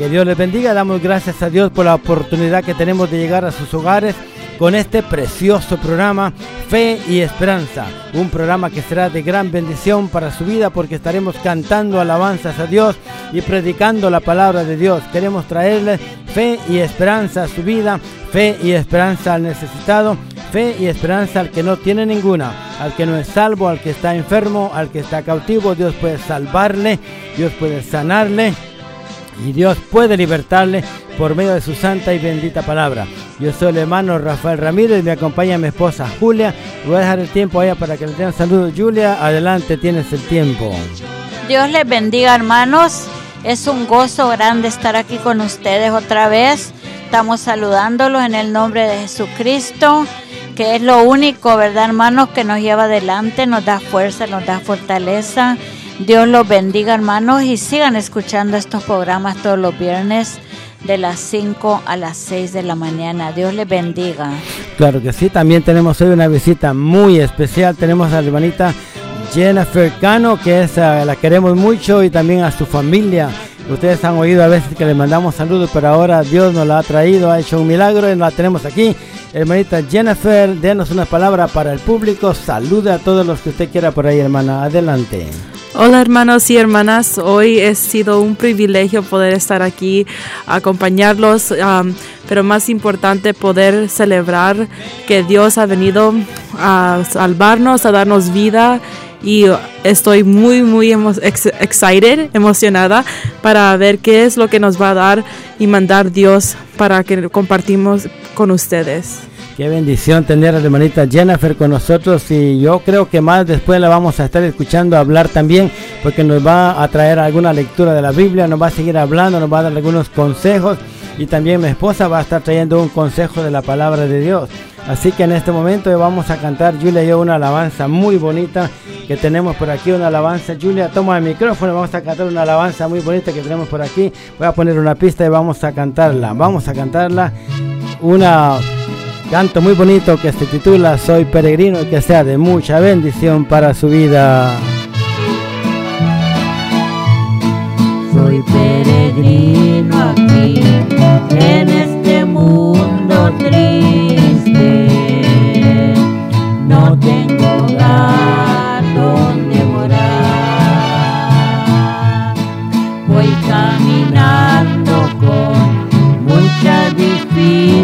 Que Dios les bendiga, damos gracias a Dios por la oportunidad que tenemos de llegar a sus hogares con este precioso programa Fe y Esperanza, un programa que será de gran bendición para su vida porque estaremos cantando alabanzas a Dios y predicando la palabra de Dios. Queremos traerle fe y esperanza a su vida, fe y esperanza al necesitado, fe y esperanza al que no tiene ninguna, al que no es salvo, al que está enfermo, al que está cautivo. Dios puede salvarle, Dios puede sanarle y Dios puede libertarle por medio de su santa y bendita palabra. Yo soy el hermano Rafael Ramírez y me acompaña mi esposa Julia. Voy a dejar el tiempo allá para que le tengan saludos. Julia, adelante, tienes el tiempo. Dios les bendiga, hermanos. Es un gozo grande estar aquí con ustedes otra vez. Estamos saludándolos en el nombre de Jesucristo, que es lo único, ¿verdad, hermanos? Que nos lleva adelante, nos da fuerza, nos da fortaleza. Dios los bendiga, hermanos, y sigan escuchando estos programas todos los viernes de las 5 a las 6 de la mañana. Dios les bendiga. Claro que sí, también tenemos hoy una visita muy especial. Tenemos a la hermanita Jennifer Cano, que es, uh, la queremos mucho, y también a su familia. Ustedes han oído a veces que le mandamos saludos, pero ahora Dios nos la ha traído, ha hecho un milagro y la tenemos aquí. Hermanita Jennifer, denos una palabra para el público. Saluda a todos los que usted quiera por ahí, hermana. Adelante. Hola hermanos y hermanas, hoy ha sido un privilegio poder estar aquí, acompañarlos, um, pero más importante poder celebrar que Dios ha venido a salvarnos, a darnos vida y estoy muy muy emo ex excited, emocionada para ver qué es lo que nos va a dar y mandar Dios para que compartimos con ustedes. Qué bendición tener a la hermanita Jennifer con nosotros y yo creo que más después la vamos a estar escuchando hablar también porque nos va a traer alguna lectura de la Biblia, nos va a seguir hablando, nos va a dar algunos consejos y también mi esposa va a estar trayendo un consejo de la palabra de Dios. Así que en este momento vamos a cantar Julia y yo una alabanza muy bonita que tenemos por aquí, una alabanza. Julia, toma el micrófono, vamos a cantar una alabanza muy bonita que tenemos por aquí. Voy a poner una pista y vamos a cantarla. Vamos a cantarla una canto muy bonito que se titula Soy peregrino y que sea de mucha bendición para su vida. Soy peregrino aquí en este mundo triste. No tengo hogar donde morar. Voy caminando con mucha dificultades,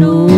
Guru.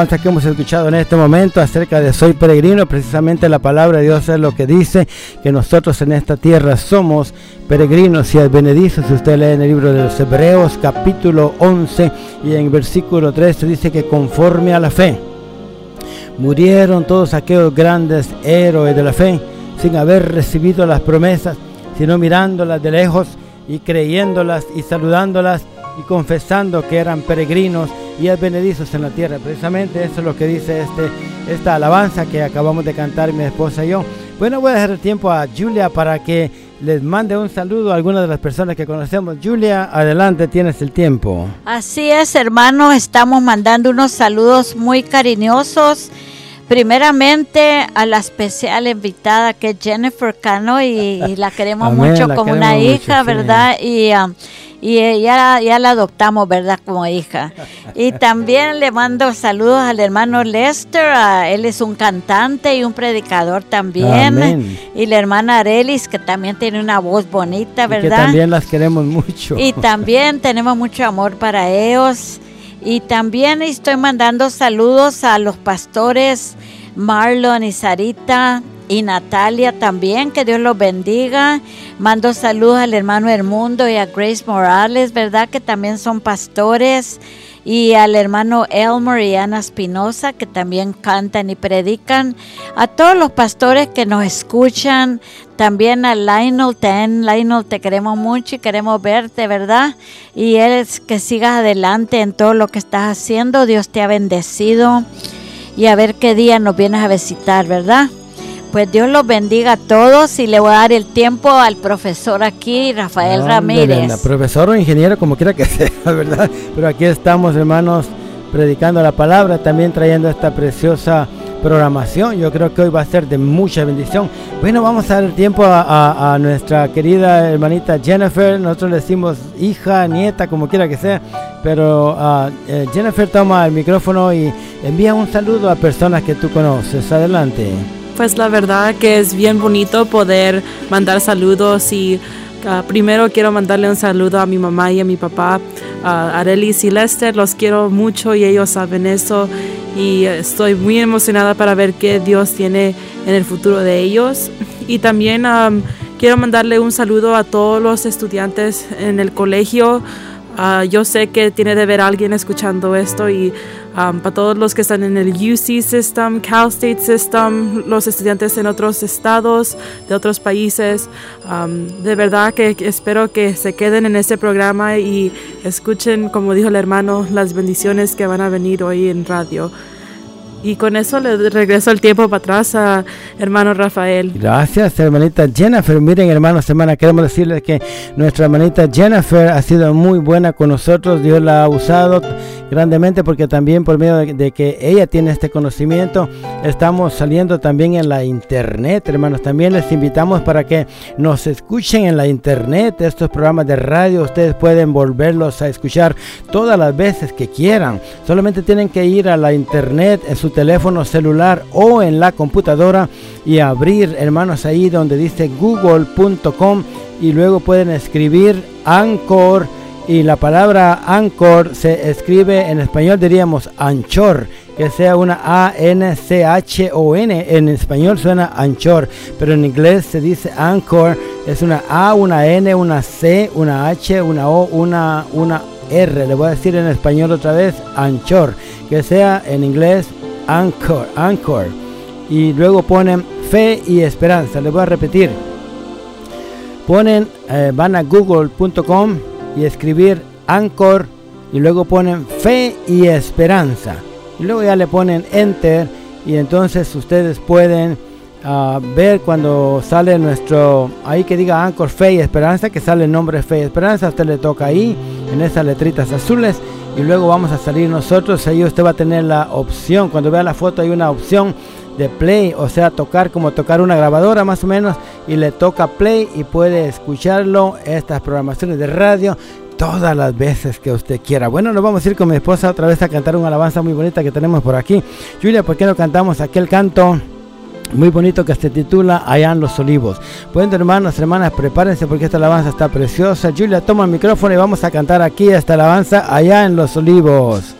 Alabanza que hemos escuchado en este momento acerca de soy peregrino. Precisamente la palabra de Dios es lo que dice que nosotros en esta tierra somos peregrinos y advenedizos. Si usted lee en el libro de los Hebreos capítulo 11 y en versículo 3 dice que conforme a la fe murieron todos aquellos grandes héroes de la fe sin haber recibido las promesas, sino mirándolas de lejos y creyéndolas y saludándolas y confesando que eran peregrinos y advenedizos en la tierra. Precisamente eso es lo que dice este, esta alabanza que acabamos de cantar mi esposa y yo. Bueno, voy a dejar el tiempo a Julia para que les mande un saludo a algunas de las personas que conocemos. Julia, adelante, tienes el tiempo. Así es, hermanos, estamos mandando unos saludos muy cariñosos. Primeramente a la especial invitada que es Jennifer Cano y, la queremos mucho como una hija, ¿verdad? Y um, y ya, ya la adoptamos, ¿verdad? Como hija. Y también le mando saludos al hermano Lester, él es un cantante y un predicador también. Y la hermana Arelis, que también tiene una voz bonita, ¿verdad? que también las queremos mucho. Y también tenemos mucho amor para ellos. Y también estoy mandando saludos a los pastores Marlon y Sarita y Natalia también, que Dios los bendiga. Mando saludos al hermano Hermundo y a Grace Morales, ¿verdad? Que también son pastores. Y al hermano Elmer y Ana Espinosa, que también cantan y predican. A todos los pastores que nos escuchan. También a Lionel Ten. Lionel, te queremos mucho y queremos verte, ¿verdad? Y es que sigas adelante en todo lo que estás haciendo. Dios te ha bendecido. Y a ver qué día nos vienes a visitar, ¿verdad? Pues Dios los bendiga a todos y le voy a dar el tiempo al profesor aquí, Rafael Ramírez. profesor o ingeniero, como quiera que sea, ¿verdad? Pero aquí estamos, hermanos, predicando la palabra, también trayendo esta preciosa programación. Yo creo que hoy va a ser de mucha bendición. Bueno, vamos a dar el tiempo a, nuestra querida hermanita Jennifer. Nosotros le decimos hija, nieta, como quiera que sea. Pero uh, Jennifer toma el micrófono y envía un saludo a personas que tú conoces. Adelante. Pues la verdad que es bien bonito poder mandar saludos y ah, primero quiero mandarle un saludo a mi mamá y a mi papá, a Arelis y Lester, los quiero mucho y ellos saben eso y estoy muy emocionada para ver qué Dios tiene en el futuro de ellos. Y también quiero mandarle un saludo a todos los estudiantes en el colegio. Ah, yo sé que tiene de ver alguien escuchando esto y Um, para todos los que están en el UC System, Cal State System, los estudiantes en otros estados, de otros países. Um, de verdad que espero que se queden en este programa y escuchen, como dijo el hermano, las bendiciones que van a venir hoy en radio. Y con eso le regreso el tiempo para atrás a hermano Rafael. Gracias, hermanita Jennifer. Miren, hermanos, hermana, queremos decirles que nuestra hermanita Jennifer ha sido muy buena con nosotros. Dios la ha usado grandemente porque también por medio de, que ella tiene este conocimiento, estamos saliendo también en la internet, hermanos. También les invitamos para que nos escuchen en la internet. Estos programas de radio, ustedes pueden volverlos a escuchar todas las veces que quieran. Solamente tienen que ir a la internet en su teléfono celular o en la computadora y abrir, hermanos, ahí donde dice google.com y luego pueden escribir Anchor y la palabra Anchor se escribe en español diríamos anchor que sea una A N C H O N en español suena anchor pero en inglés se dice Anchor es una A una N una C una H una O una una R le voy a decir en español otra vez anchor que sea en inglés Anchor, Anchor. Y luego ponen fe y esperanza. Les voy a repetir. Ponen, eh, van a google.com y escribir Anchor y luego ponen fe y esperanza. Y luego ya le ponen enter y entonces ustedes pueden ah, ver cuando sale nuestro, ahí que diga Anchor Fe y Esperanza, que sale el nombre Fe y Esperanza, usted le toca ahí, en esas letritas azules y luego vamos a salir nosotros. Ahí usted va a tener la opción, cuando vea la foto hay una opción de play, o sea, tocar como tocar una grabadora más o menos y le toca play y puede escucharlo, estas programaciones de radio todas las veces que usted quiera. Bueno, nos vamos a ir con mi esposa otra vez a cantar una alabanza muy bonita que tenemos por aquí. Julia, ¿por qué no cantamos aquel canto? muy bonito que se titula Allá en los Olivos. Bueno, hermanos, hermanas, prepárense porque esta alabanza está preciosa. Julia, toma el micrófono y vamos a cantar aquí esta alabanza Allá en los Olivos.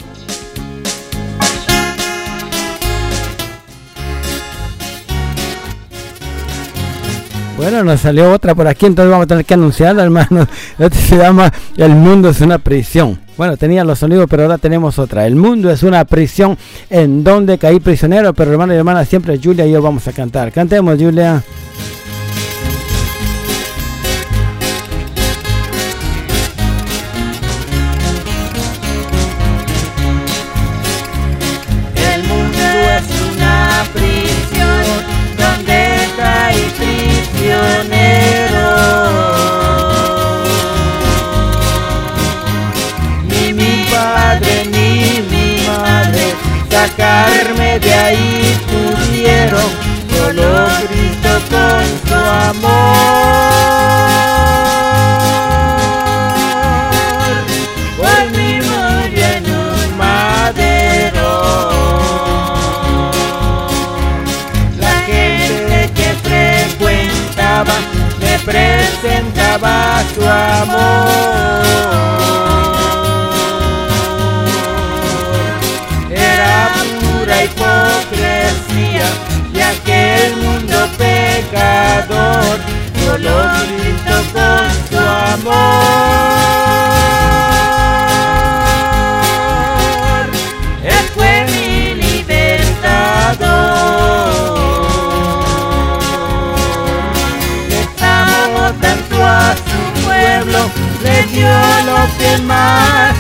Bueno, nos salió otra por aquí, entonces vamos a tener que anunciarla, hermano. Este se llama El mundo es una prisión. Bueno, tenía los sonidos, pero ahora tenemos otra. El mundo es una prisión en donde caí prisionero, pero hermano y hermana, siempre Julia y yo vamos a cantar. Cantemos, Julia. Cristo con su amor. Por mí murió en un madero. La gente que frecuentaba me presentaba su amor. Era pura hipocresía y aquel mundo pecador solo Cristo con su amor. Él fue mi libertador. Le amó tanto a su pueblo, le dio lo que más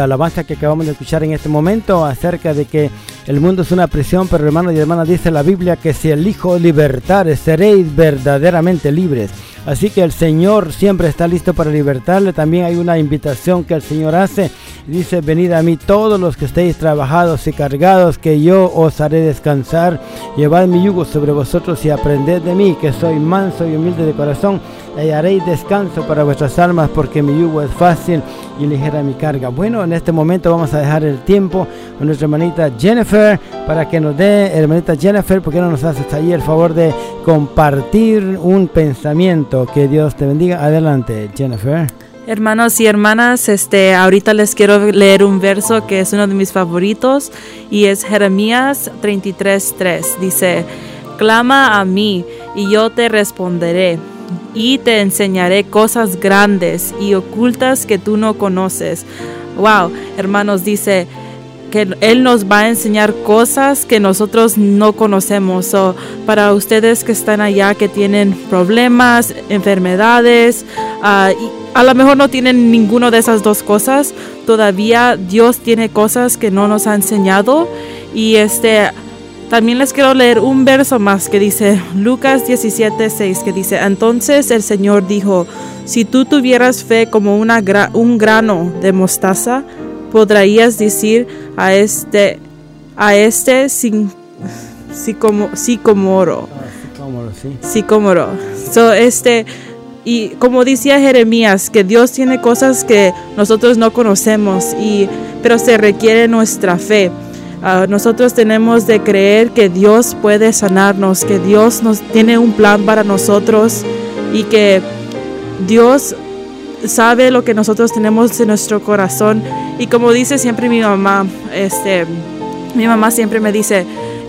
Alabanza que acabamos de escuchar en este momento acerca de que el mundo es una prisión, pero hermanos y hermanas dice la Biblia que si el Hijo seréis verdaderamente libres. Así que el Señor siempre está listo para libertarle. También hay una invitación que el Señor hace. Dice, venid a mí todos los que estéis trabajados y cargados, que yo os haré descansar. Llevad mi yugo sobre vosotros y aprended de mí, que soy manso y humilde de corazón. Y haréis descanso para vuestras almas, porque mi yugo es fácil y ligera mi carga. Bueno, en este momento vamos a dejar el tiempo a nuestra hermanita Jennifer para que nos dé, hermanita Jennifer, ¿por qué no nos haces ahí el favor de compartir un pensamiento? Que Dios te bendiga. Adelante, Jennifer. Hermanos y hermanas, este, ahorita les quiero leer un verso que es uno de mis favoritos y es Jeremías 33:3. Dice, clama a mí y yo te responderé y te enseñaré cosas grandes y ocultas que tú no conoces. Wow, hermanos, dice que Él nos va a enseñar cosas que nosotros no conocemos. So, para ustedes que están allá, que tienen problemas, enfermedades, ah, a lo mejor no tienen ninguno de esas dos cosas, todavía Dios tiene cosas que no nos ha enseñado y este también les quiero leer un verso más que dice Lucas 17, 6, que dice, entonces el Señor dijo, si tú tuvieras fe como una un grano de mostaza, podrías decir a este, a este sin, sicomoro. Sicomoro, sí. Sicomoro. So, este, y como decía Jeremías, que Dios tiene cosas que nosotros no conocemos, y, pero se requiere nuestra fe. Ah, nosotros tenemos de creer que Dios puede sanarnos, que Dios nos tiene un plan para nosotros y que Dios sabe lo que nosotros tenemos en nuestro corazón. Y como dice siempre mi mamá, este, mi mamá siempre me dice,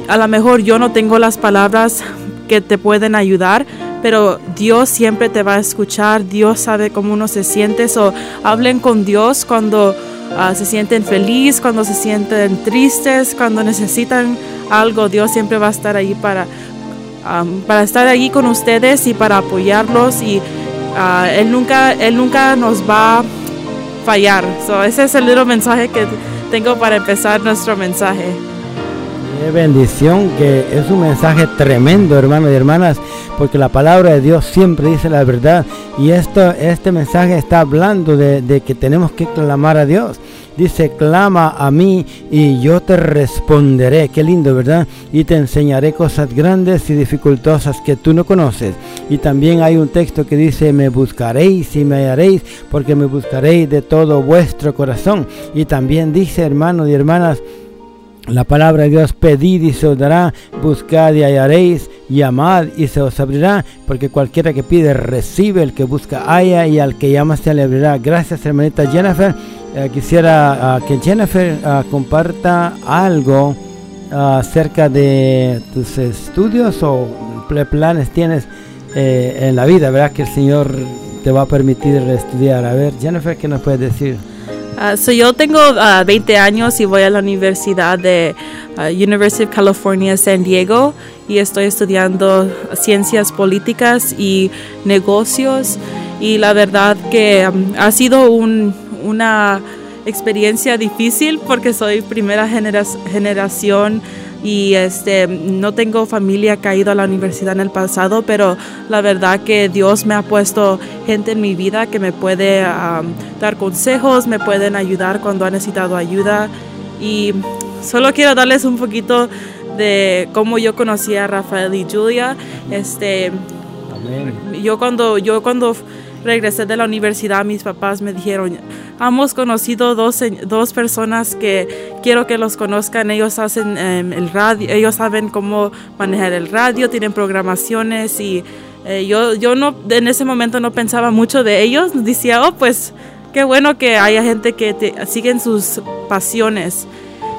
a lo mejor yo no tengo las palabras que te pueden ayudar, pero Dios siempre te va a escuchar, Dios sabe cómo uno se siente, o hablen con Dios cuando ah, se sienten felices, cuando se sienten tristes, cuando necesitan algo, Dios siempre va a estar ahí para, para estar ahí con ustedes y para apoyarlos y ah, él, nunca, él nunca nos va a fallar. ese es el little mensaje que tengo para empezar nuestro mensaje. Qué bendición, que es un mensaje tremendo, hermanos y hermanas, porque la palabra de Dios siempre dice la verdad. Y esto, este mensaje está hablando de, que tenemos que clamar a Dios. Dice, clama a mí y yo te responderé. Qué lindo, ¿verdad? Y te enseñaré cosas grandes y dificultosas que tú no conoces. Y también hay un texto que dice, me buscaréis y me hallaréis, porque me buscaréis de todo vuestro corazón. Y también dice, hermanos y hermanas, la palabra de Dios, pedid y se os dará, buscad y hallaréis, llamad y se os abrirá, porque cualquiera que pide recibe, el que busca halla y al que llama se le abrirá. Gracias hermanita Jennifer. Eh, quisiera ah, que Jennifer ah, comparta algo ah, acerca de tus estudios o planes tienes eh, en la vida, ¿verdad? Que el Señor te va a permitir estudiar. A ver, Jennifer, ¿qué nos puedes decir? Uh, yo tengo 20 ah, años y voy a la Universidad de University of California San Diego y estoy estudiando ciencias políticas y negocios y la verdad que um, ha sido una experiencia difícil porque soy primera generación y este no tengo familia que ha ido a la universidad en el pasado, pero la verdad que Dios me ha puesto gente en mi vida que me puede dar consejos, me pueden ayudar cuando ha necesitado ayuda y solo quiero darles un poquito de cómo yo conocí a Rafael y Julia. Este, yo cuando yo cuando regresé de la universidad, mis papás me dijeron, hemos conocido dos, dos personas que quiero que los conozcan. Ellos hacen em, el radio, ellos saben cómo manejar el radio, tienen programaciones y eh, yo, yo no, en ese momento no pensaba mucho de ellos. Decía, oh, pues qué bueno que haya gente que te, siguen sus pasiones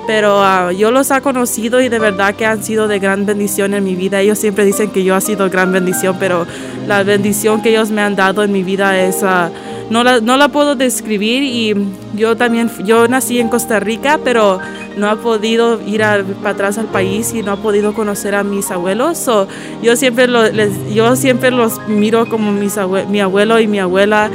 pero ah, yo los he conocido y de verdad que han sido de gran bendición en mi vida. Ellos siempre dicen que yo ha sido gran bendición, pero la bendición que ellos me han dado en mi vida es... Uh, no la, no la puedo describir y yo también, yo nací en Costa Rica, pero no ha podido ir para atrás al país y no ha podido conocer a mis abuelos. yo, siempre les, yo siempre los miro como mis mi abuelo y mi abuela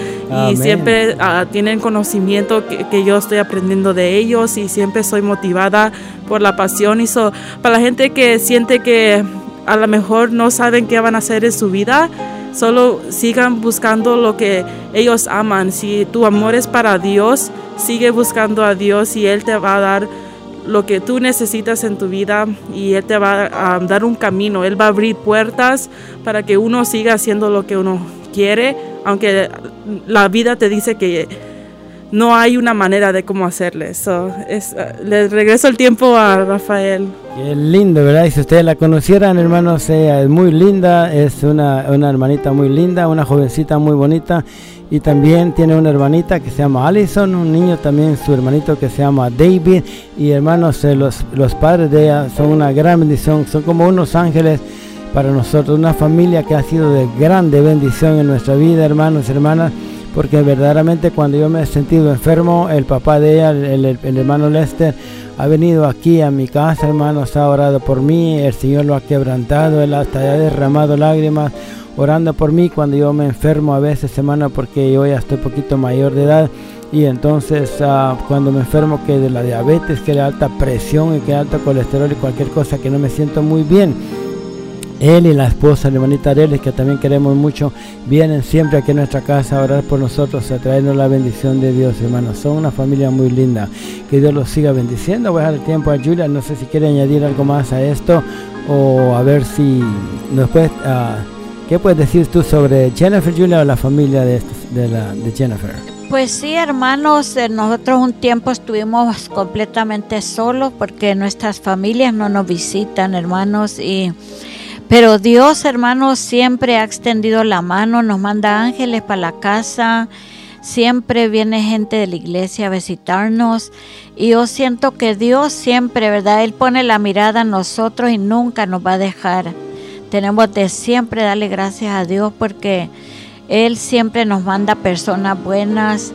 y siempre ah, tienen conocimiento que, yo estoy aprendiendo de ellos y siempre soy motivada por la pasión. Y para la gente que siente que a lo mejor no saben qué van a hacer en su vida, Solo sigan buscando lo que ellos aman. Si tu amor es para Dios, sigue buscando a Dios y Él te va a dar lo que tú necesitas en tu vida y Él te va a dar un camino. Él va a abrir puertas para que uno siga haciendo lo que uno quiere, aunque la vida te dice que no hay una manera de cómo hacerle. So, es, uh, le regreso el tiempo a Rafael. Qué lindo, ¿verdad? Y si ustedes la conocieran, hermanos, ella es muy linda, es una, una hermanita muy linda, una jovencita muy bonita. Y también tiene una hermanita que se llama Allison, un niño también, su hermanito que se llama David. Y hermanos, eh, los, los padres de ella son una gran bendición, son como unos ángeles para nosotros, una familia que ha sido de grande bendición en nuestra vida, hermanos y hermanas porque verdaderamente cuando yo me he sentido enfermo, el papá de ella, el, hermano Lester, ha venido aquí a mi casa, hermanos, ha orado por mí, el Señor lo ha quebrantado, él hasta ha derramado lágrimas, orando por mí cuando yo me enfermo a veces, hermano, porque yo ya estoy poquito mayor de edad. Y entonces uh, cuando me enfermo que de la diabetes, que de alta presión y que de alto colesterol y cualquier cosa que no me siento muy bien él y la esposa, la hermanita Areles, que también queremos mucho, vienen siempre aquí a nuestra casa a orar por nosotros, a traernos la bendición de Dios, hermanos. Son una familia muy linda. Que Dios los siga bendiciendo. Voy a dar el tiempo a Julia. No sé si quiere añadir algo más a esto o a ver si nos puedes... Uh, ¿Qué puedes decir tú sobre Jennifer, Julia, o la familia de, la, de Jennifer? Pues sí, hermanos, eh, nosotros un tiempo estuvimos completamente solos porque nuestras familias no nos visitan, hermanos, y pero Dios, hermanos, siempre ha extendido la mano, nos manda ángeles para la casa, siempre viene gente de la iglesia a visitarnos y yo siento que Dios siempre, ¿verdad? Él pone la mirada en nosotros y nunca nos va a dejar. Tenemos de siempre darle gracias a Dios porque Él siempre nos manda personas buenas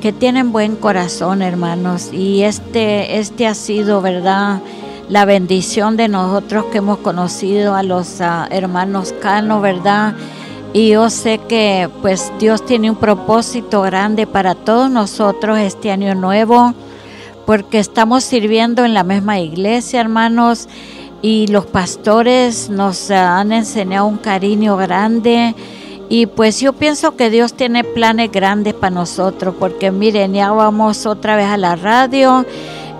que tienen buen corazón, hermanos. Y este, este ha sido, ¿verdad? la bendición de nosotros que hemos conocido a los ah, hermanos Cano, ¿verdad? Y yo sé que pues Dios tiene un propósito grande para todos nosotros este año nuevo, porque estamos sirviendo en la misma iglesia, hermanos, y los pastores nos han enseñado un cariño grande. Y pues yo pienso que Dios tiene planes grandes para nosotros, porque miren, ya vamos otra vez a la radio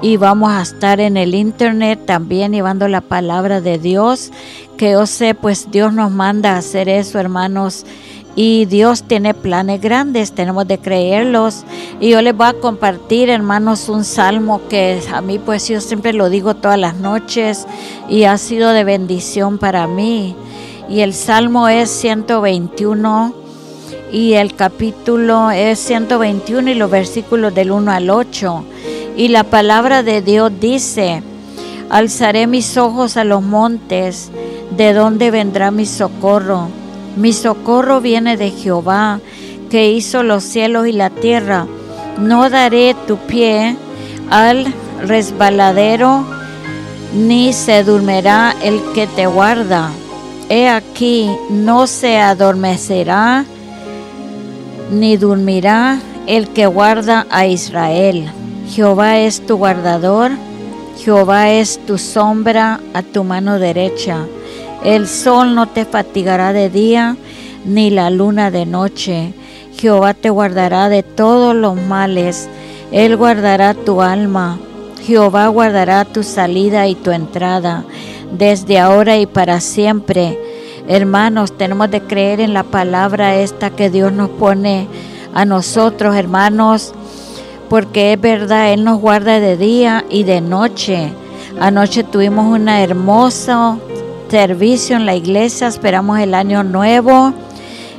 y vamos a estar en el internet también llevando la palabra de Dios, que yo sé, pues Dios nos manda a hacer eso, hermanos. Y Dios tiene planes grandes, tenemos de creerlos. Y yo les voy a compartir, hermanos, un salmo que a mí, pues yo siempre lo digo todas las noches y ha sido de bendición para mí. Y el salmo es 121 y el capítulo es 121 y los versículos del 1 al 8. Y la palabra de Dios dice, alzaré mis ojos a los montes, ¿de dónde vendrá mi socorro? Mi socorro viene de Jehová, que hizo los cielos y la tierra. No daré tu pie al resbaladero, ni se durmerá el que te guarda. He aquí, no se adormecerá, ni dormirá el que guarda a Israel. Jehová es tu guardador, Jehová es tu sombra a tu mano derecha. El sol no te fatigará de día, ni la luna de noche. Jehová te guardará de todos los males, Él guardará tu alma. Jehová guardará tu salida y tu entrada, desde ahora y para siempre. Hermanos, tenemos de creer en la palabra esta que Dios nos pone a nosotros, hermanos porque es verdad, Él nos guarda de día y de noche. Anoche tuvimos un hermoso servicio en la iglesia, esperamos el año nuevo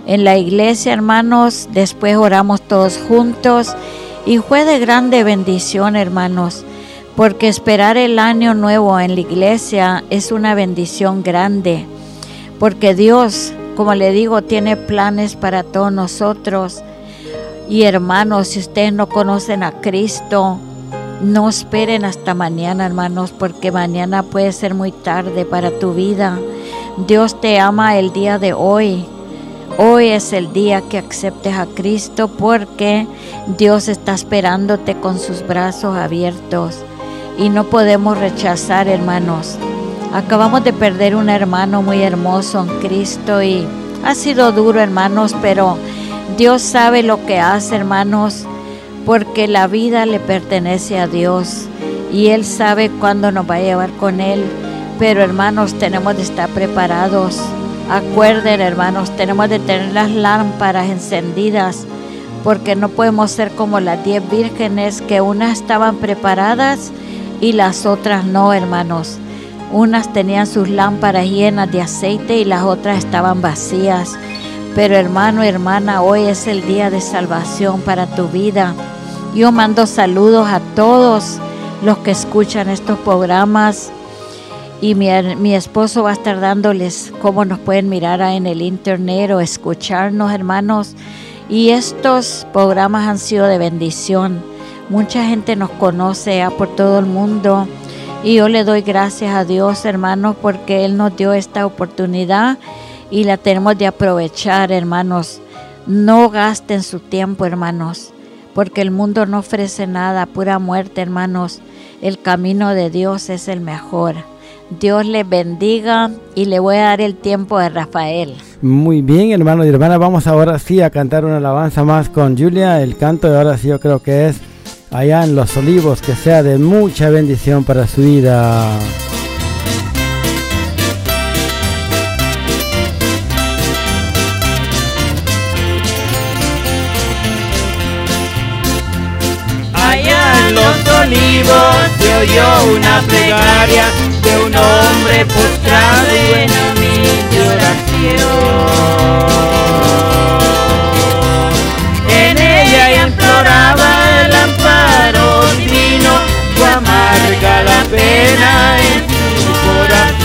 en la iglesia, hermanos. Después oramos todos juntos. Y fue de grande bendición, hermanos, porque esperar el año nuevo en la iglesia es una bendición grande, porque Dios, como le digo, tiene planes para todos nosotros. Y hermanos, si ustedes no conocen a Cristo, no esperen hasta mañana, hermanos, porque mañana puede ser muy tarde para tu vida. Dios te ama el día de hoy. Hoy es el día que aceptes a Cristo porque Dios está esperándote con sus brazos abiertos y no podemos rechazar, hermanos. Acabamos de perder un hermano muy hermoso en Cristo y ha sido duro, hermanos, pero Dios sabe lo que hace, hermanos, porque la vida le pertenece a Dios y Él sabe cuándo nos va a llevar con Él. Pero hermanos, tenemos de estar preparados. Acuerden, hermanos, tenemos de tener las lámparas encendidas porque no podemos ser como las diez vírgenes que unas estaban preparadas y las otras no, hermanos. Unas tenían sus lámparas llenas de aceite y las otras estaban vacías. Pero hermano, hermana, hoy es el día de salvación para tu vida. Yo mando saludos a todos los que escuchan estos programas y mi, esposo va a estar dándoles cómo nos pueden mirar en el internet o escucharnos, hermanos. Y estos programas han sido de bendición. Mucha gente nos conoce por todo el mundo y yo le doy gracias a Dios, hermanos, porque Él nos dio esta oportunidad y la tenemos de aprovechar, hermanos. No gasten su tiempo, hermanos, porque el mundo no ofrece nada, pura muerte, hermanos. El camino de Dios es el mejor. Dios les bendiga y le voy a dar el tiempo a Rafael. Muy bien, hermanos y hermanas, vamos ahora sí a cantar una alabanza más con Julia. El canto de ahora sí yo creo que es allá en los olivos, que sea de mucha bendición para su vida. Se oyó una plegaria de un hombre postrado en humilde oración. En ella imploraba el amparo divino, o amarga la pena en su corazón.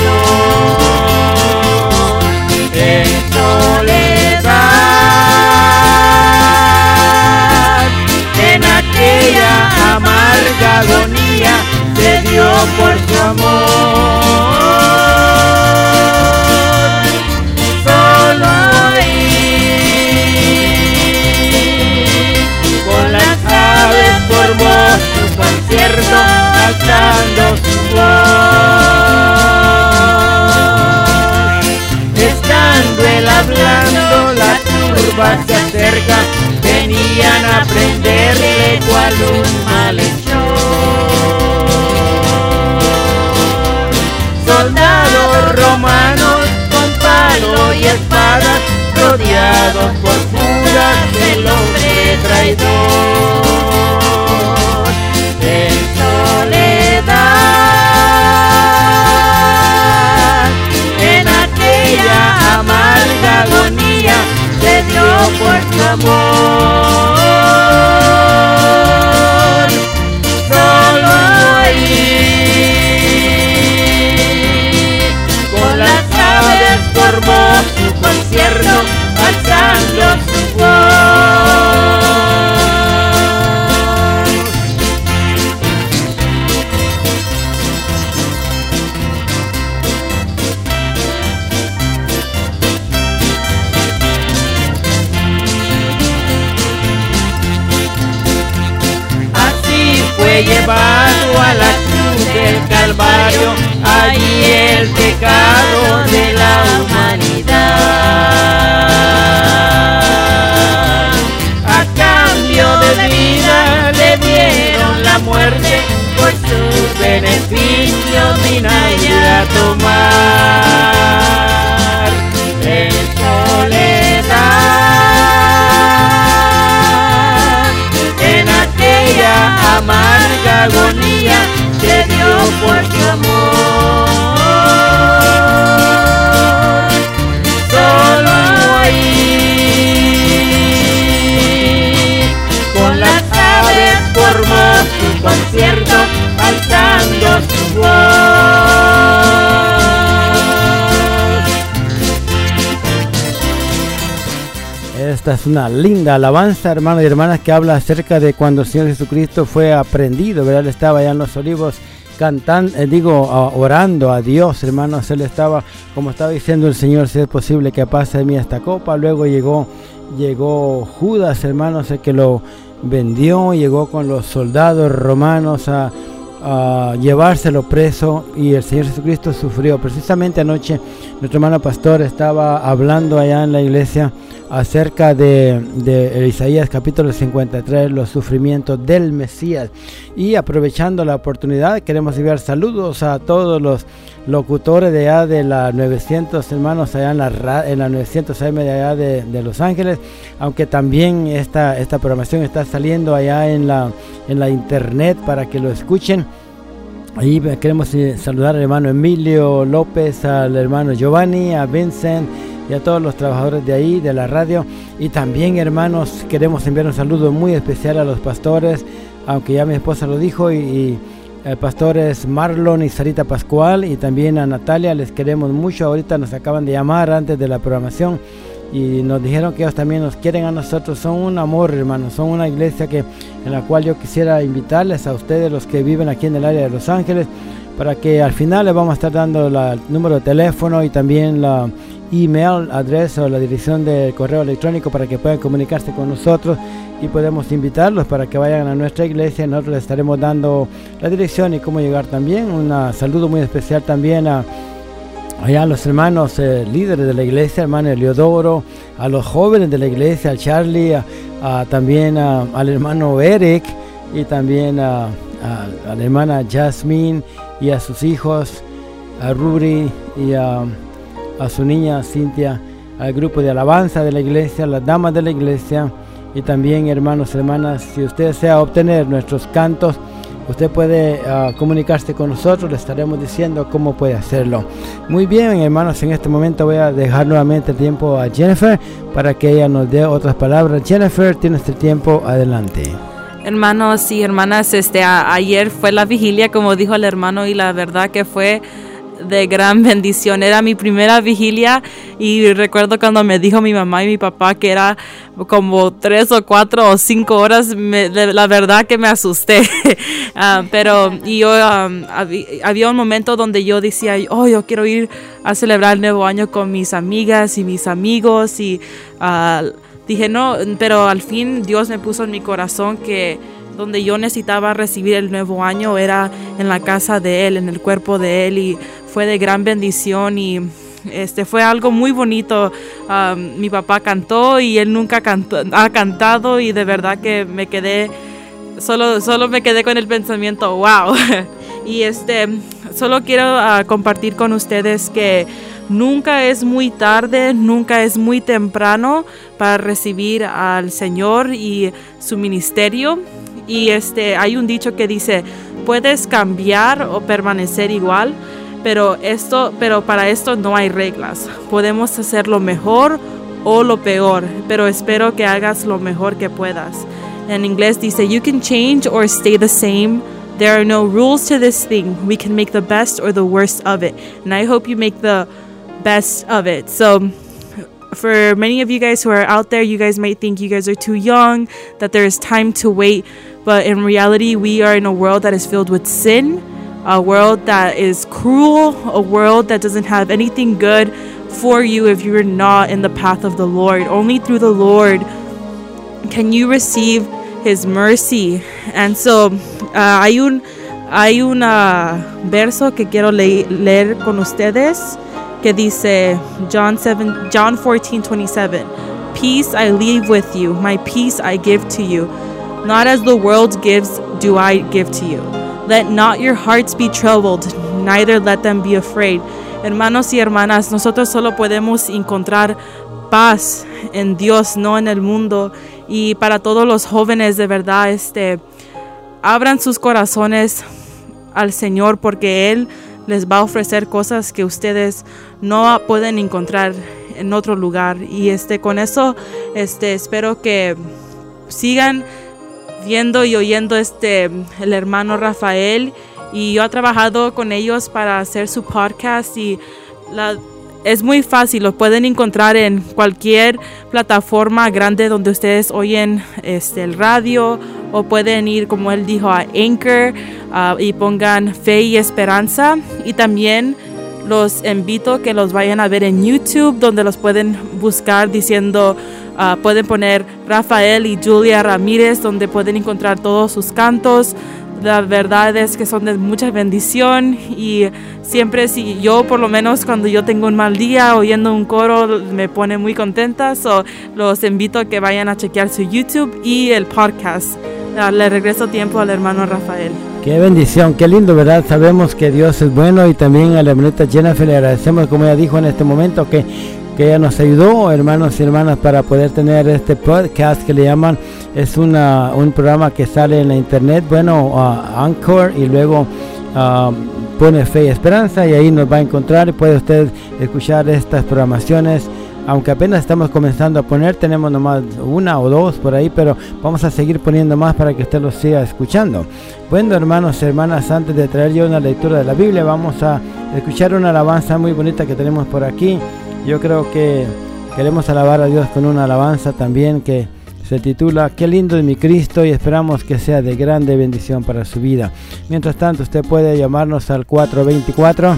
En soledad, amarga agonía, se dio por su amor. Solo ahí, con las aves formó su concierto, alzando su voz. Estando él hablando, la turba se acerca, venían a prenderle cual un malhechor. Romanos con palo y espada, rodeados por Judas, el hombre traidor. En soledad, en aquella amarga agonía, se dio por su amor. Agonía Esta es una linda alabanza, hermanos y hermanas, que habla acerca de cuando el Señor Jesucristo fue aprendido, ¿verdad? Estaba allá en los olivos cantando, eh, digo, orando a Dios, hermanos. Él estaba, como estaba diciendo el Señor, si es posible que pase de mí esta copa. Luego llegó, llegó Judas, hermanos, el que lo vendió, llegó con los soldados romanos a, a llevárselo preso y el Señor Jesucristo sufrió. Precisamente anoche nuestro hermano pastor estaba hablando allá en la iglesia acerca de, Isaías capítulo 53, los sufrimientos del Mesías. Y aprovechando la oportunidad, queremos enviar saludos a todos los locutores de allá de la 900 hermanos allá en la, en la 900 AM de de, de Los Ángeles, aunque también esta, esta programación está saliendo allá en la, en la internet para que lo escuchen. Ahí queremos eh, saludar al hermano Emilio López, al hermano Giovanni, a Vincent y a todos los trabajadores de ahí, de la radio. Y también, hermanos, queremos enviar un saludo muy especial a los pastores, aunque ya mi esposa lo dijo, y, pastores Marlon y Sarita Pascual, y también a Natalia, les queremos mucho. Ahorita nos acaban de llamar antes de la programación y nos dijeron que ellos también nos quieren a nosotros. Son un amor, hermanos. Son una iglesia que en la cual yo quisiera invitarles a ustedes, los que viven aquí en el área de Los Ángeles, para que al final les vamos a estar dando el número de teléfono y también la email address o la dirección del correo electrónico para que puedan comunicarse con nosotros y podemos invitarlos para que vayan a nuestra iglesia. Nosotros les estaremos dando la dirección y cómo llegar también. Un saludo muy especial también a, allá los hermanos eh, líderes de la iglesia, hermano Eliodoro, a los jóvenes de la iglesia, al Charlie, a, también al hermano Eric y también a, la hermana Jasmine y a sus hijos, a Ruri y a, a su niña Cintia, al grupo de alabanza de la iglesia, las damas de la iglesia y también hermanos hermanas, si usted desea obtener nuestros cantos, usted puede ah, comunicarse con nosotros, le estaremos diciendo cómo puede hacerlo. Muy bien, hermanos, en este momento voy a dejar nuevamente el tiempo a Jennifer para que ella nos dé otras palabras. Jennifer, tienes el tiempo, adelante. Hermanos y hermanas, este ayer fue la vigilia, como dijo el hermano, y la verdad que fue de gran bendición. Era mi primera vigilia y recuerdo cuando me dijo mi mamá y mi papá que era como tres o cuatro o cinco horas, la verdad que me asusté. Ah, pero yo había un momento donde yo decía, oh, yo quiero ir a celebrar el nuevo año con mis amigas y mis amigos y ah, dije no, pero al fin Dios me puso en mi corazón que donde yo necesitaba recibir el nuevo año era en la casa de Él, en el cuerpo de Él y fue de gran bendición y este fue algo muy bonito. mi papá cantó y él nunca ha cantado y de verdad que me quedé solo solo me quedé con el pensamiento wow. y este solo quiero ah, compartir con ustedes que nunca es muy tarde, nunca es muy temprano para recibir al Señor y su ministerio. Y este hay un dicho que dice, puedes cambiar o permanecer igual, pero esto, pero para esto no hay reglas. Podemos hacer lo mejor o lo peor, pero espero que hagas lo mejor que puedas. En inglés dice, you can change or stay the same. There are no rules to this thing. We can make the best or the worst of it. And I hope you make the best of it. So for many of you guys who are out there, you guys might think you guys are too young, that there is time to wait. But in reality, we are in a world that is filled with sin a world that is cruel, a world that doesn't have anything good for you if you're not in the path of the Lord. Only through the Lord can you receive His mercy. And so, uh, hay un hay un verso que quiero le leer con ustedes que dice John 7 John 14 27 Peace I leave with you my peace I give to you not as the world gives do I give to you Let not your hearts be troubled, neither let them be afraid. Hermanos y hermanas, nosotros solo podemos encontrar paz en Dios, no en el mundo. Y para todos los jóvenes, de verdad, este, abran sus corazones al Señor porque Él les va a ofrecer cosas que ustedes no pueden encontrar en otro lugar. Y este, con eso, este, espero que sigan viendo y oyendo este el hermano Rafael y yo he trabajado con ellos para hacer su podcast y la, es muy fácil, lo pueden encontrar en cualquier plataforma grande donde ustedes oyen este, el radio o pueden ir, como él dijo, a Anchor ah, y pongan fe y esperanza. Y también los invito que los vayan a ver en YouTube, donde los pueden buscar diciendo Ah, pueden poner Rafael y Julia Ramírez, donde pueden encontrar todos sus cantos. La verdad es que son de mucha bendición y siempre si yo por lo menos cuando yo tengo un mal día oyendo un coro me pone muy contenta. So, los invito a que vayan a chequear su YouTube y el podcast. Ah, le regreso tiempo al hermano Rafael. Qué bendición, qué lindo, ¿verdad? Sabemos que Dios es bueno y también a la hermanita Jennifer le agradecemos, como ella dijo en este momento, que que ella nos ayudó, hermanos y hermanas, para poder tener este podcast que le llaman, es una, un programa que sale en la internet, bueno, Anchor y luego pone Fe y Esperanza y ahí nos va a encontrar y puede usted escuchar estas programaciones. Aunque apenas estamos comenzando a poner, tenemos nomás una o dos por ahí, pero vamos a seguir poniendo más para que usted lo siga escuchando. Bueno, hermanos y hermanas, antes de traer yo una lectura de la Biblia, vamos a escuchar una alabanza muy bonita que tenemos por aquí. Yo creo que queremos alabar a Dios con una alabanza también que se titula Qué lindo es mi Cristo y esperamos que sea de grande bendición para su vida. Mientras tanto, usted puede llamarnos al 424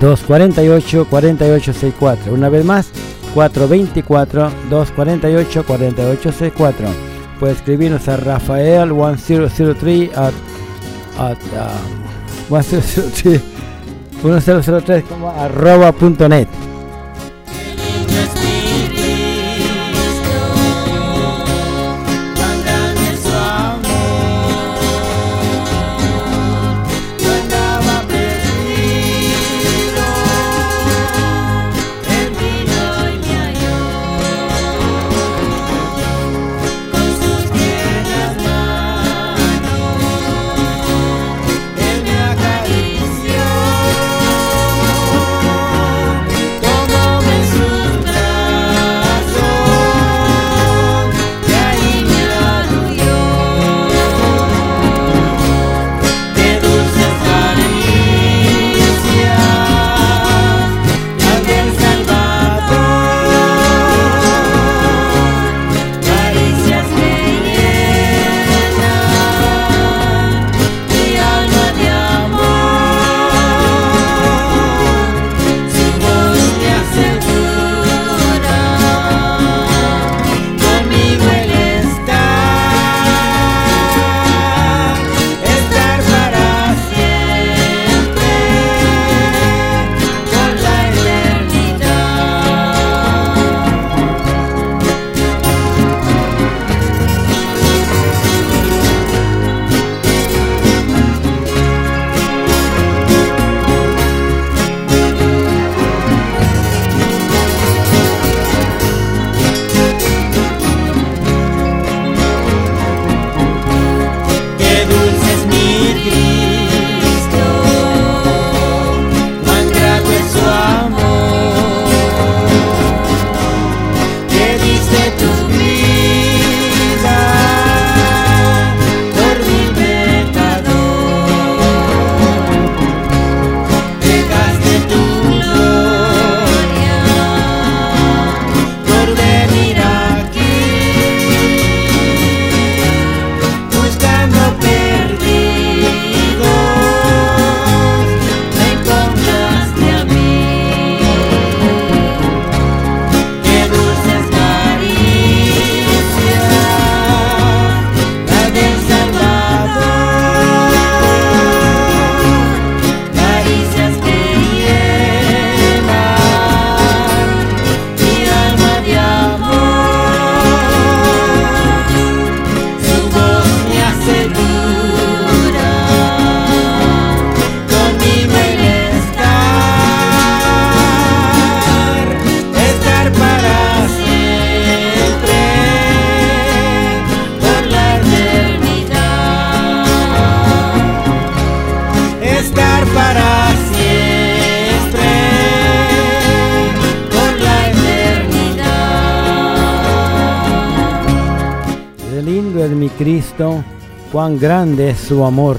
248-4864. Una vez más, 424-248-4864. Puede escribirnos a Rafael 1003 at, at uh, 1003 1003 como arroba punto net. Cuán grande es su amor.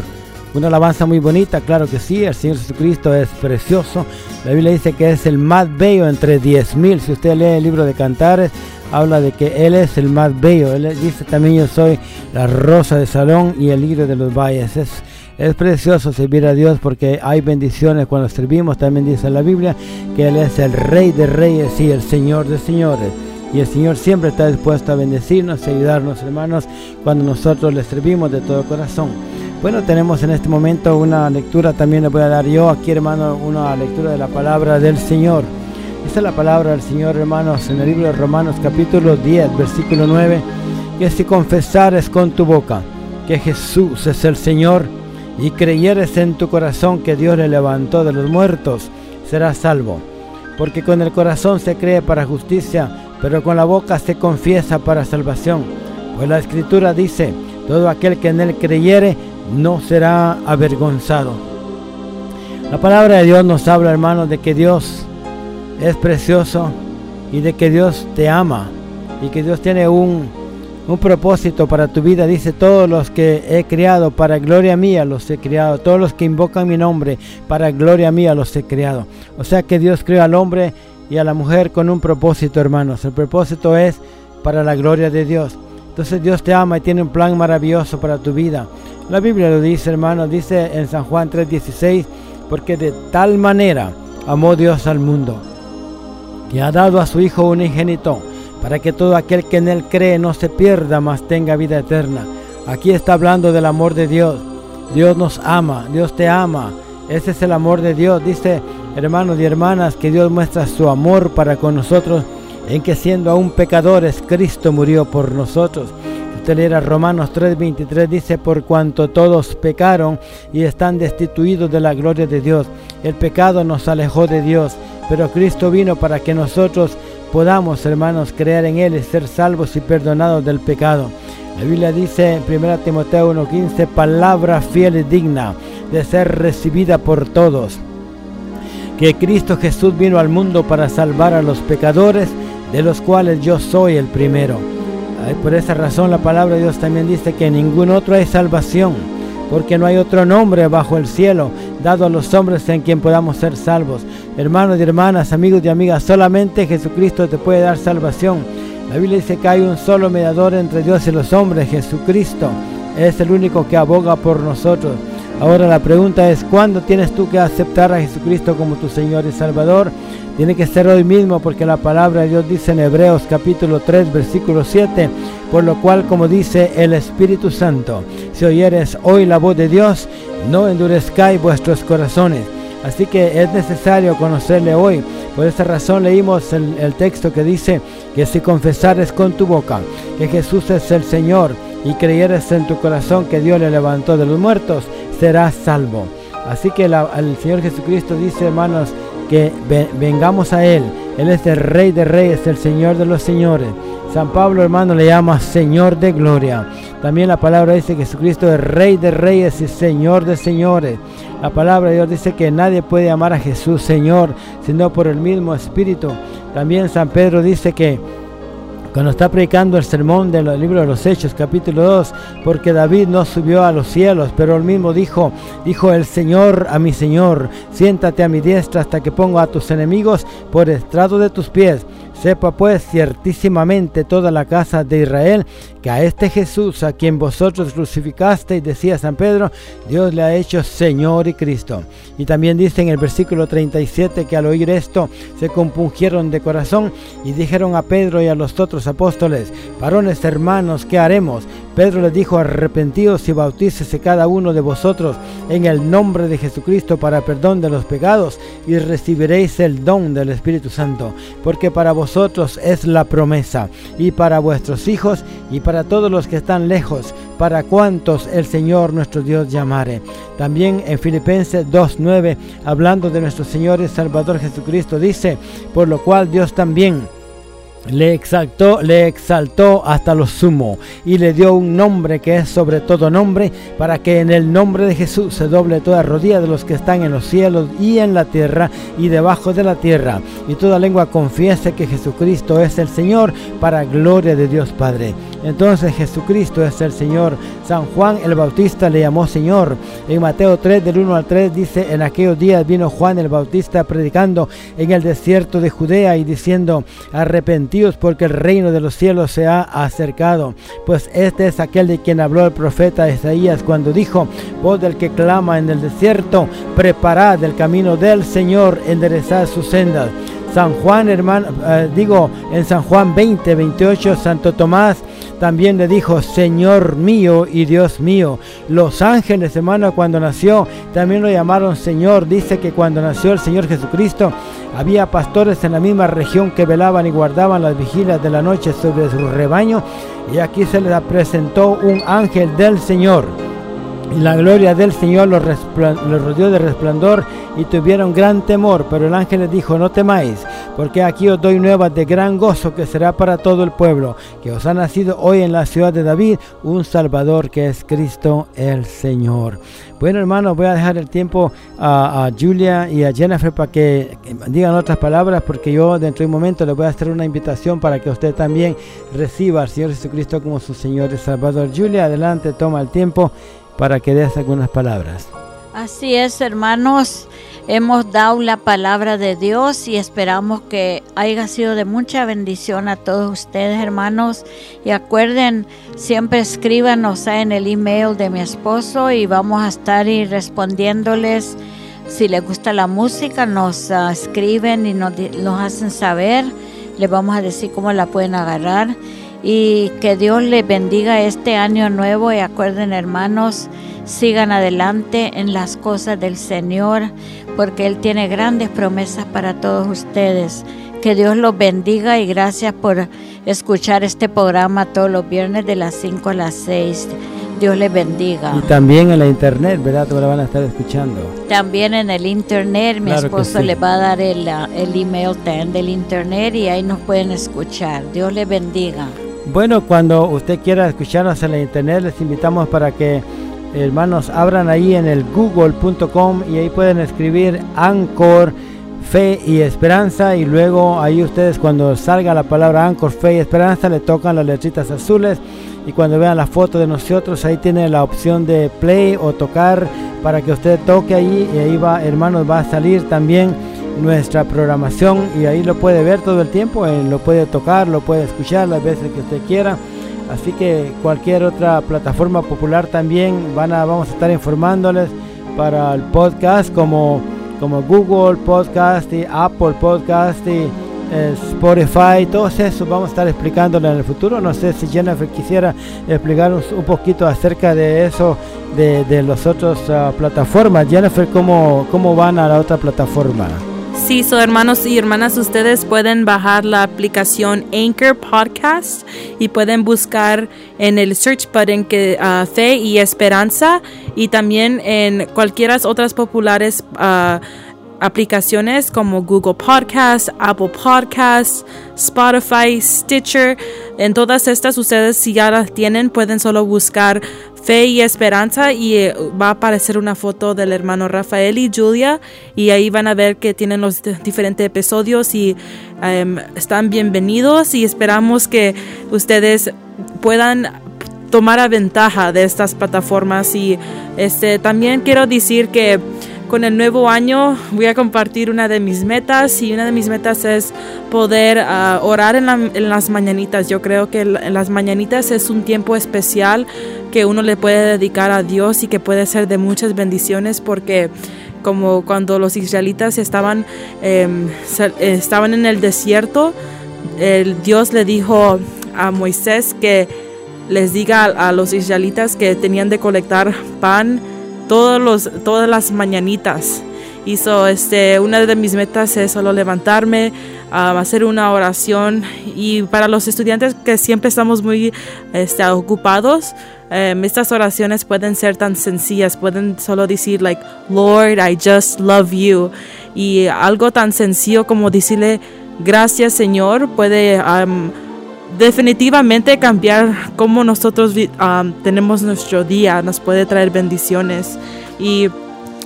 Una alabanza muy bonita, claro que sí, el Señor Jesucristo es precioso. La Biblia dice que es el más bello entre diez mil. Si usted lee el libro de Cantares, habla de que Él es el más bello. Él dice también yo soy la rosa de salón y el lirio de los valles. Es, es precioso servir a Dios porque hay bendiciones cuando servimos. También dice la Biblia que Él es el Rey de Reyes y el Señor de Señores. Y el Señor siempre está dispuesto a bendecirnos y ayudarnos, hermanos, cuando nosotros le servimos de todo corazón. Bueno, tenemos en este momento una lectura, también le voy a dar yo aquí, hermano, una lectura de la palabra del Señor. Esta es la palabra del Señor, hermanos, en el libro de Romanos capítulo 10, versículo 9, que si confesares con tu boca que Jesús es el Señor y creyeres en tu corazón que Dios le levantó de los muertos, serás salvo. Porque con el corazón se cree para justicia, pero con la boca se confiesa para salvación. Pues la escritura dice, todo aquel que en él creyere no será avergonzado. La palabra de Dios nos habla, hermanos, de que Dios es precioso y de que Dios te ama y que Dios tiene un, un propósito para tu vida. Dice, todos los que he criado para gloria mía los he criado. Todos los que invocan mi nombre para gloria mía los he criado. O sea que Dios creó al hombre y a la mujer con un propósito, hermanos. El propósito es para la gloria de Dios. Entonces Dios te ama y tiene un plan maravilloso para tu vida. La Biblia lo dice, hermanos, dice en San Juan 3:16, porque de tal manera amó Dios al mundo, que ha dado a su Hijo unigénito, para que todo aquel que en él cree no se pierda, mas tenga vida eterna. Aquí está hablando del amor de Dios. Dios nos ama, Dios te ama. Ese es el amor de Dios. Dice, hermanos y hermanas, que Dios muestra su amor para con nosotros, en que siendo aún pecadores, Cristo murió por nosotros. Usted leerá Romanos 3:23 dice, por cuanto todos pecaron y están destituidos de la gloria de Dios. El pecado nos alejó de Dios, pero Cristo vino para que nosotros podamos, hermanos, creer en Él y ser salvos y perdonados del pecado. La Biblia dice en 1 Timoteo 1:15, palabra fiel y digna de ser recibida por todos, que Cristo Jesús vino al mundo para salvar a los pecadores, de los cuales yo soy el primero. Por esa razón la palabra de Dios también dice que en ningún otro hay salvación, porque no hay otro nombre bajo el cielo dado a los hombres en quien podamos ser salvos. Hermanos y hermanas, amigos y amigas, solamente Jesucristo te puede dar salvación. La Biblia dice que hay un solo mediador entre Dios y los hombres, Jesucristo. Es el único que aboga por nosotros. Ahora la pregunta es, ¿cuándo tienes tú que aceptar a Jesucristo como tu Señor y Salvador? Tiene que ser hoy mismo porque la palabra de Dios dice en Hebreos capítulo 3 versículo 7, por lo cual como dice el Espíritu Santo, si oyeres hoy la voz de Dios, no endurezcáis vuestros corazones. Así que es necesario conocerle hoy. Por esta razón leímos el, el texto que dice que si confesares con tu boca que Jesús es el Señor y creyeres en tu corazón que Dios le levantó de los muertos, serás salvo. Así que el Señor Jesucristo dice, hermanos, que vengamos a Él. Él es el Rey de Reyes, el Señor de los Señores. San Pablo, hermano, le llama Señor de Gloria. También la palabra dice que Jesucristo es Rey de Reyes y Señor de Señores. La palabra de Dios dice que nadie puede amar a Jesús Señor, sino por el mismo Espíritu. También San Pedro dice que cuando está predicando el sermón del libro de los Hechos, capítulo 2, porque David no subió a los cielos, pero él mismo dijo, dijo el Señor a mi Señor, siéntate a mi diestra hasta que ponga a tus enemigos por estrado de tus pies. Sepa pues ciertísimamente toda la casa de Israel que a este Jesús a quien vosotros crucificasteis, decía San Pedro, Dios le ha hecho Señor y Cristo. Y también dice en el versículo 37 que al oír esto se compungieron de corazón y dijeron a Pedro y a los otros apóstoles, varones hermanos, ¿qué haremos? Pedro les dijo, arrepentíos y bautícese cada uno de vosotros en el nombre de Jesucristo para perdón de los pecados y recibiréis el don del Espíritu Santo, porque para vosotros es la promesa y para vuestros hijos y para todos los que están lejos, para cuantos el Señor nuestro Dios llamare. También en Filipenses 2.9, hablando de nuestro Señor y Salvador Jesucristo, dice, por lo cual Dios también le exaltó, le exaltó hasta lo sumo y le dio un nombre que es sobre todo nombre, para que en el nombre de Jesús se doble toda rodilla de los que están en los cielos y en la tierra y debajo de la tierra, y toda lengua confiese que Jesucristo es el Señor, para gloria de Dios Padre. Entonces Jesucristo es el Señor. San Juan el Bautista le llamó Señor. En Mateo 3 del 1 al 3 dice, en aquellos días vino Juan el Bautista predicando en el desierto de Judea y diciendo, porque el reino de los cielos se ha acercado. Pues este es aquel de quien habló el profeta Isaías cuando dijo, voz del que clama en el desierto, preparad el camino del Señor, enderezad sus sendas. San Juan, hermano, eh, digo en San Juan 20, 28, Santo Tomás también le dijo, Señor mío y Dios mío. Los ángeles, hermano, cuando nació, también lo llamaron Señor. Dice que cuando nació el Señor Jesucristo, había pastores en la misma región que velaban y guardaban las vigilias de la noche sobre su rebaño. Y aquí se les presentó un ángel del Señor y la gloria del Señor los, rodeó de resplandor y tuvieron gran temor. Pero el ángel les dijo, no temáis, porque aquí os doy nuevas de gran gozo que será para todo el pueblo, que os ha nacido hoy en la ciudad de David un Salvador que es Cristo el Señor. Bueno hermanos, voy a dejar el tiempo a, Julia y a Jennifer para que digan otras palabras, porque yo dentro de un momento les voy a hacer una invitación para que usted también reciba al Señor Jesucristo como su Señor y Salvador. Julia, adelante, toma el tiempo para que des algunas palabras. Así es, hermanos. Hemos dado la palabra de Dios y esperamos que haya sido de mucha bendición a todos ustedes, hermanos. Y acuerden, siempre escríbanos en el email de mi esposo y vamos a estar respondiéndoles Si les gusta la música, nos ah, escriben y nos, nos hacen saber. Les vamos a decir cómo la pueden agarrar. Y que Dios les bendiga este año nuevo. Y acuerden, hermanos, sigan adelante en las cosas del Señor, porque Él tiene grandes promesas para todos ustedes. Que Dios los bendiga y gracias por escuchar este programa todos los viernes de las 5 a las 6. Dios les bendiga. Y también en la internet, ¿verdad? Te lo van a estar escuchando. También en el internet, mi Claro esposo sí. le va a dar el, ah, el email también del internet y ahí nos pueden escuchar. Dios les bendiga. Bueno, cuando usted quiera escucharnos en la internet, les invitamos para que hermanos abran ahí en el google.com y ahí pueden escribir Anchor, Fe y Esperanza y luego ahí ustedes cuando salga la palabra Anchor, Fe y Esperanza le tocan las letritas azules y cuando vean la foto de nosotros ahí tiene la opción de play o tocar para que usted toque ahí y ahí va hermanos va a salir también nuestra programación y ahí lo puede ver todo el tiempo, eh, lo puede tocar, lo puede escuchar las veces que usted quiera. Así que cualquier otra plataforma popular también van a, vamos a estar informándoles para el podcast como, como Google Podcast y Apple Podcast y eh, Spotify, todos esos vamos a estar explicándole en el futuro. No sé si Jennifer quisiera explicarnos un poquito acerca de eso, de, de las otras ah, plataformas. Jennifer, ¿cómo, ¿cómo van a la otra plataforma? Sí, so hermanos y hermanas, ustedes pueden bajar la aplicación Anchor Podcast y pueden buscar en el search button que ah, Fe y Esperanza y también en cualquiera otras populares ah, aplicaciones como Google Podcast, Apple Podcast, Spotify, Stitcher. En todas estas ustedes si ya las tienen pueden solo buscar Fe y Esperanza y eh, va a aparecer una foto del hermano Rafael y Julia y ahí van a ver que tienen los di- diferentes episodios y em, están bienvenidos y esperamos que ustedes puedan tomar a ventaja de estas plataformas. Y este también quiero decir que con el nuevo año voy a compartir una de mis metas y una de mis metas es poder ah, orar en, la- las mañanitas. Yo creo que en las mañanitas es un tiempo especial que uno le puede dedicar a Dios y que puede ser de muchas bendiciones porque como cuando los israelitas estaban, em, estaban en el desierto, el Dios le dijo a Moisés que les diga a, a los israelitas que tenían de colectar pan todos los, todas las mañanitas. Hizo este, una de mis metas es solo levantarme, a hacer una oración y para los estudiantes que siempre estamos muy este, ocupados, em, estas oraciones pueden ser tan sencillas, pueden solo decir like, Lord, I just love you. Y algo tan sencillo como decirle, gracias Señor, puede definitivamente cambiar cómo nosotros um, tenemos nuestro día, nos puede traer bendiciones. Y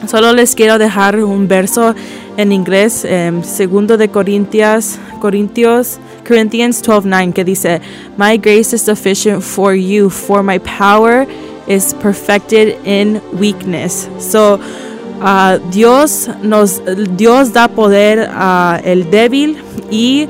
solo les quiero dejar un verso en inglés, em, segundo de Corintias, Corintios, Corinthians 12:9, que dice, My grace is sufficient for you, for my power is perfected in weakness. So, ah, Dios nos, Dios da poder al débil y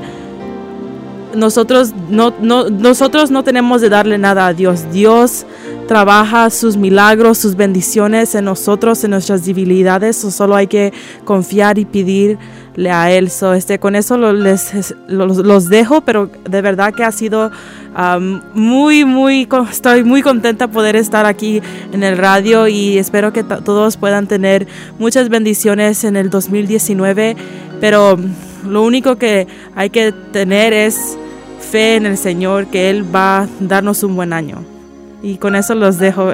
nosotros no, no, nosotros no tenemos de darle nada a Dios. Dios trabaja sus milagros, sus bendiciones en nosotros, en nuestras debilidades. So, solo hay que confiar y pedirle a Él. So, este, con eso les, los, dejo, pero de verdad que ha sido um, muy, muy, estoy muy contenta poder estar aquí en el radio y espero que todos puedan tener muchas bendiciones en el 2019. Pero lo único que hay que tener es fe en el Señor, que Él va a darnos un buen año. Y con eso los dejo,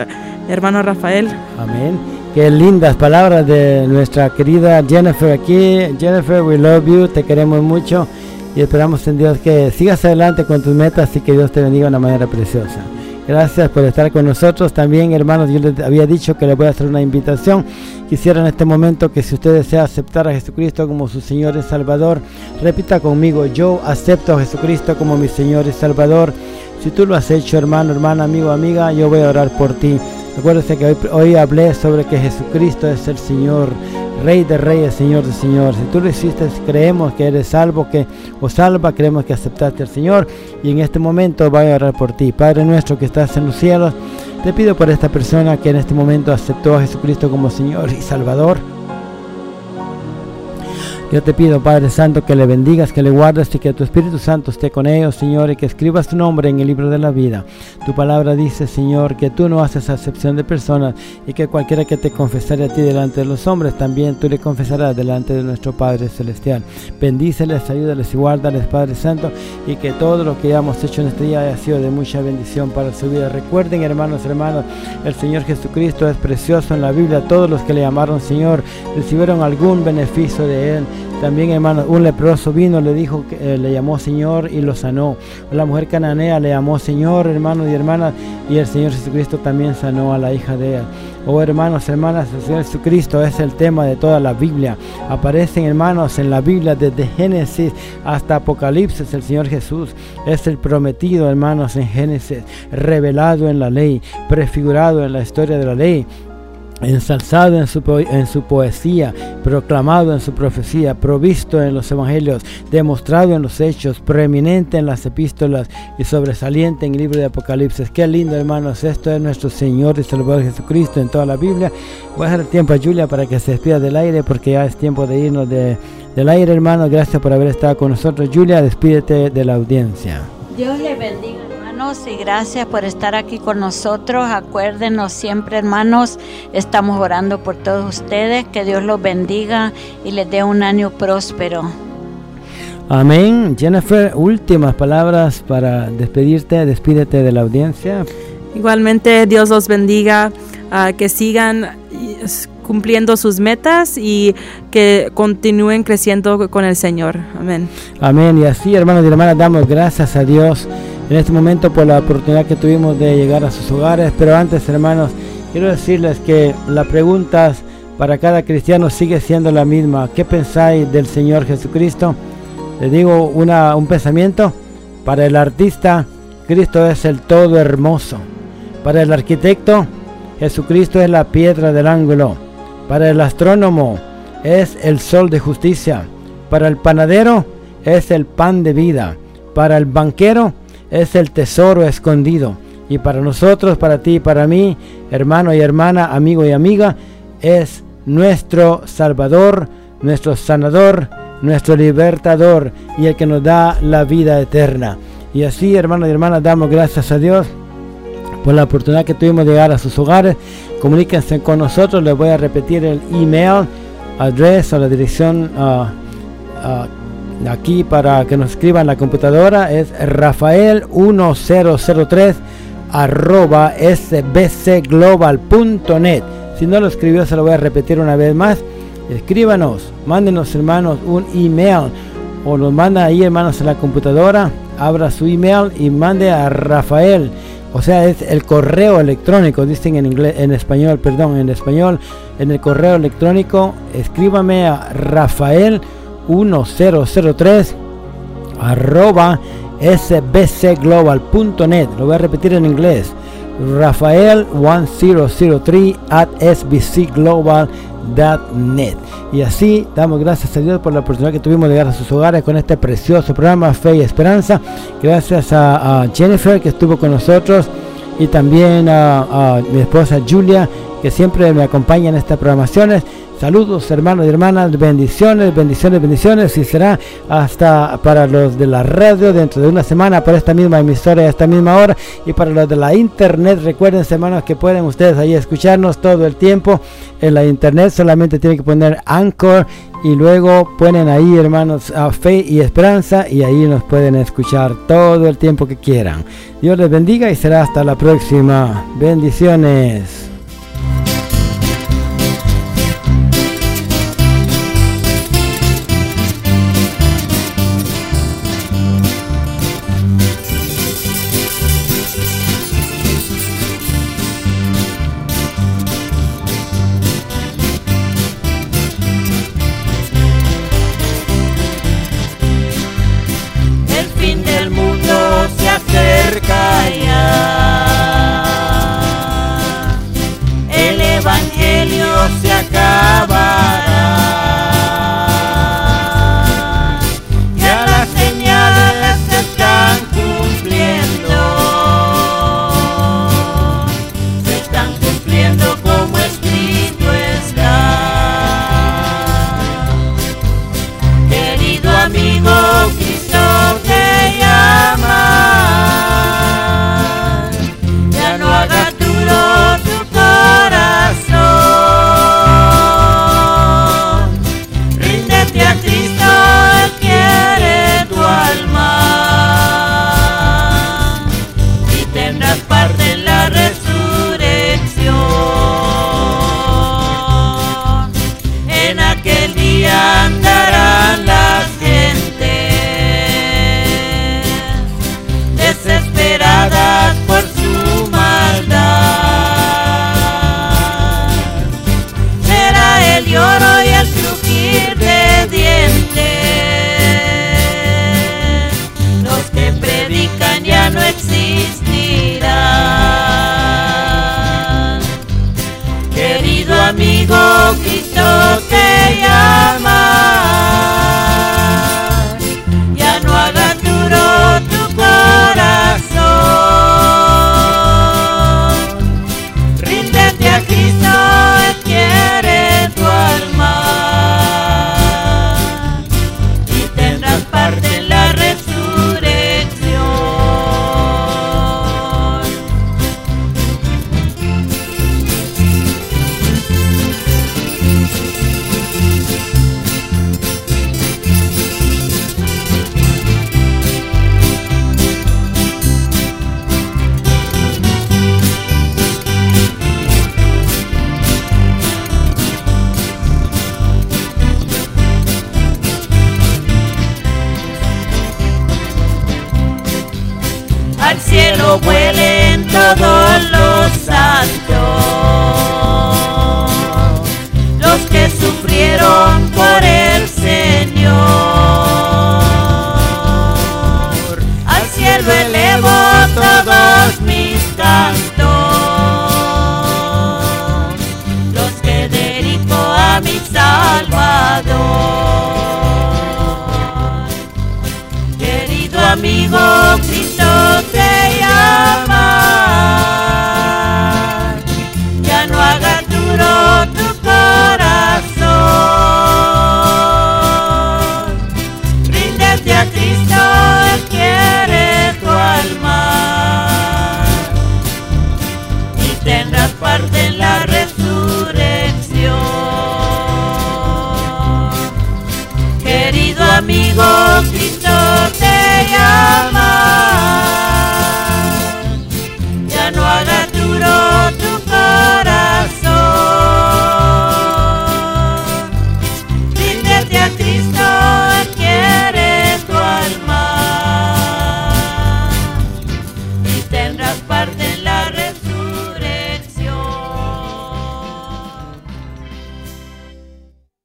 hermano Rafael. Amén. Qué lindas palabras de nuestra querida Jennifer aquí. Jennifer, we love you, te queremos mucho y esperamos en Dios que sigas adelante con tus metas y que Dios te bendiga de una manera preciosa. Gracias por estar con nosotros. También, hermanos, yo les había dicho que les voy a hacer una invitación. Quisiera en este momento que si usted desea aceptar a Jesucristo como su Señor y Salvador, repita conmigo, yo acepto a Jesucristo como mi Señor y Salvador. Si tú lo has hecho, hermano, hermana, amigo, amiga, yo voy a orar por ti. Acuérdese que hoy, hablé sobre que Jesucristo es el Señor, Rey de Reyes, Señor de Señor. Si tú lo hiciste, creemos que eres salvo, que o salva, creemos que aceptaste al Señor. Y en este momento voy a orar por ti. Padre nuestro que estás en los cielos, te pido por esta persona que en este momento aceptó a Jesucristo como Señor y Salvador. Yo te pido, Padre Santo, que le bendigas, que le guardes y que tu Espíritu Santo esté con ellos, Señor, y que escribas tu nombre en el libro de la vida. Tu palabra dice, Señor, que tú no haces acepción de personas y que cualquiera que te confesare a ti delante de los hombres, también tú le confesarás delante de nuestro Padre Celestial. Bendíceles, ayúdales y guárdales, Padre Santo, y que todo lo que hayamos hecho en este día haya sido de mucha bendición para su vida. Recuerden, hermanos, hermanos, el Señor Jesucristo es precioso en la Biblia. Todos los que le llamaron Señor recibieron algún beneficio de Él. También, hermanos, un leproso vino, le dijo, eh, le llamó Señor y lo sanó. La mujer cananea le llamó Señor, hermanos y hermanas, y el Señor Jesucristo también sanó a la hija de ella. Oh hermanos, hermanas, el Señor Jesucristo es el tema de toda la Biblia. Aparecen hermanos en la Biblia desde Génesis hasta Apocalipsis. El Señor Jesús es el prometido, hermanos, en Génesis, revelado en la ley, prefigurado en la historia de la ley ensalzado en su, en su poesía, proclamado en su profecía, provisto en los evangelios, demostrado en los hechos, preeminente en las epístolas y sobresaliente en el libro de Apocalipsis. Qué lindo, hermanos, esto es nuestro Señor y Salvador Jesucristo en toda la Biblia. Voy a dejar tiempo a Julia para que se despida del aire porque ya es tiempo de irnos de, del aire, hermanos. Gracias por haber estado con nosotros. Julia, despídete de la audiencia. Dios le bendiga y gracias por estar aquí con nosotros. Acuérdenos siempre, hermanos, estamos orando por todos ustedes. Que Dios los bendiga y les dé un año próspero. Amén. Jennifer, últimas palabras para despedirte. Despídete de la audiencia. Igualmente, Dios los bendiga. Ah, que sigan cumpliendo sus metas y que continúen creciendo con el Señor. Amén. Amén. Y así, hermanos y hermanas, damos gracias a Dios en este momento por la oportunidad que tuvimos de llegar a sus hogares. Pero antes, hermanos, quiero decirles que la pregunta para cada cristiano sigue siendo la misma. ¿Qué pensáis del Señor Jesucristo? Les digo una, un pensamiento. Para el artista, Cristo es el todo hermoso. Para el arquitecto, Jesucristo es la piedra del ángulo. Para el astrónomo, es el sol de justicia. Para el panadero, es el pan de vida. Para el banquero, es el tesoro escondido. Y para nosotros, para ti y para mí, hermano y hermana, amigo y amiga, es nuestro Salvador, nuestro sanador, nuestro libertador y el que nos da la vida eterna. Y así, hermanos y hermanas, damos gracias a Dios por la oportunidad que tuvimos de llegar a sus hogares. Comuníquense con nosotros, les voy a repetir el email, address o la dirección uh, uh, aquí para que nos escriban la computadora es rafael1003 arroba sbcglobal.net. Si no lo escribió, se lo voy a repetir una vez más. Escríbanos, mándenos hermanos un email o nos manda ahí hermanos en la computadora. Abra su email y mande a Rafael. O sea, es el correo electrónico, dicen en inglés, en español, perdón, en español, en el correo electrónico, escríbame a Rafael 1003 arroba sbcglobal.net. Lo voy a repetir en inglés. Rafael 1003 at sbcglobal.net. Y así damos gracias a Dios por la oportunidad que tuvimos de llegar a sus hogares con este precioso programa Fe y Esperanza. Gracias a, Jennifer que estuvo con nosotros y también a, mi esposa Julia que siempre me acompaña en estas programaciones. Saludos hermanos y hermanas, bendiciones, bendiciones, bendiciones y será hasta para los de la radio dentro de una semana por esta misma emisora a esta misma hora y para los de la internet recuerden hermanos que pueden ustedes ahí escucharnos todo el tiempo en la internet solamente tienen que poner Anchor y luego ponen ahí hermanos a fe y esperanza y ahí nos pueden escuchar todo el tiempo que quieran. Dios les bendiga y será hasta la próxima. Bendiciones.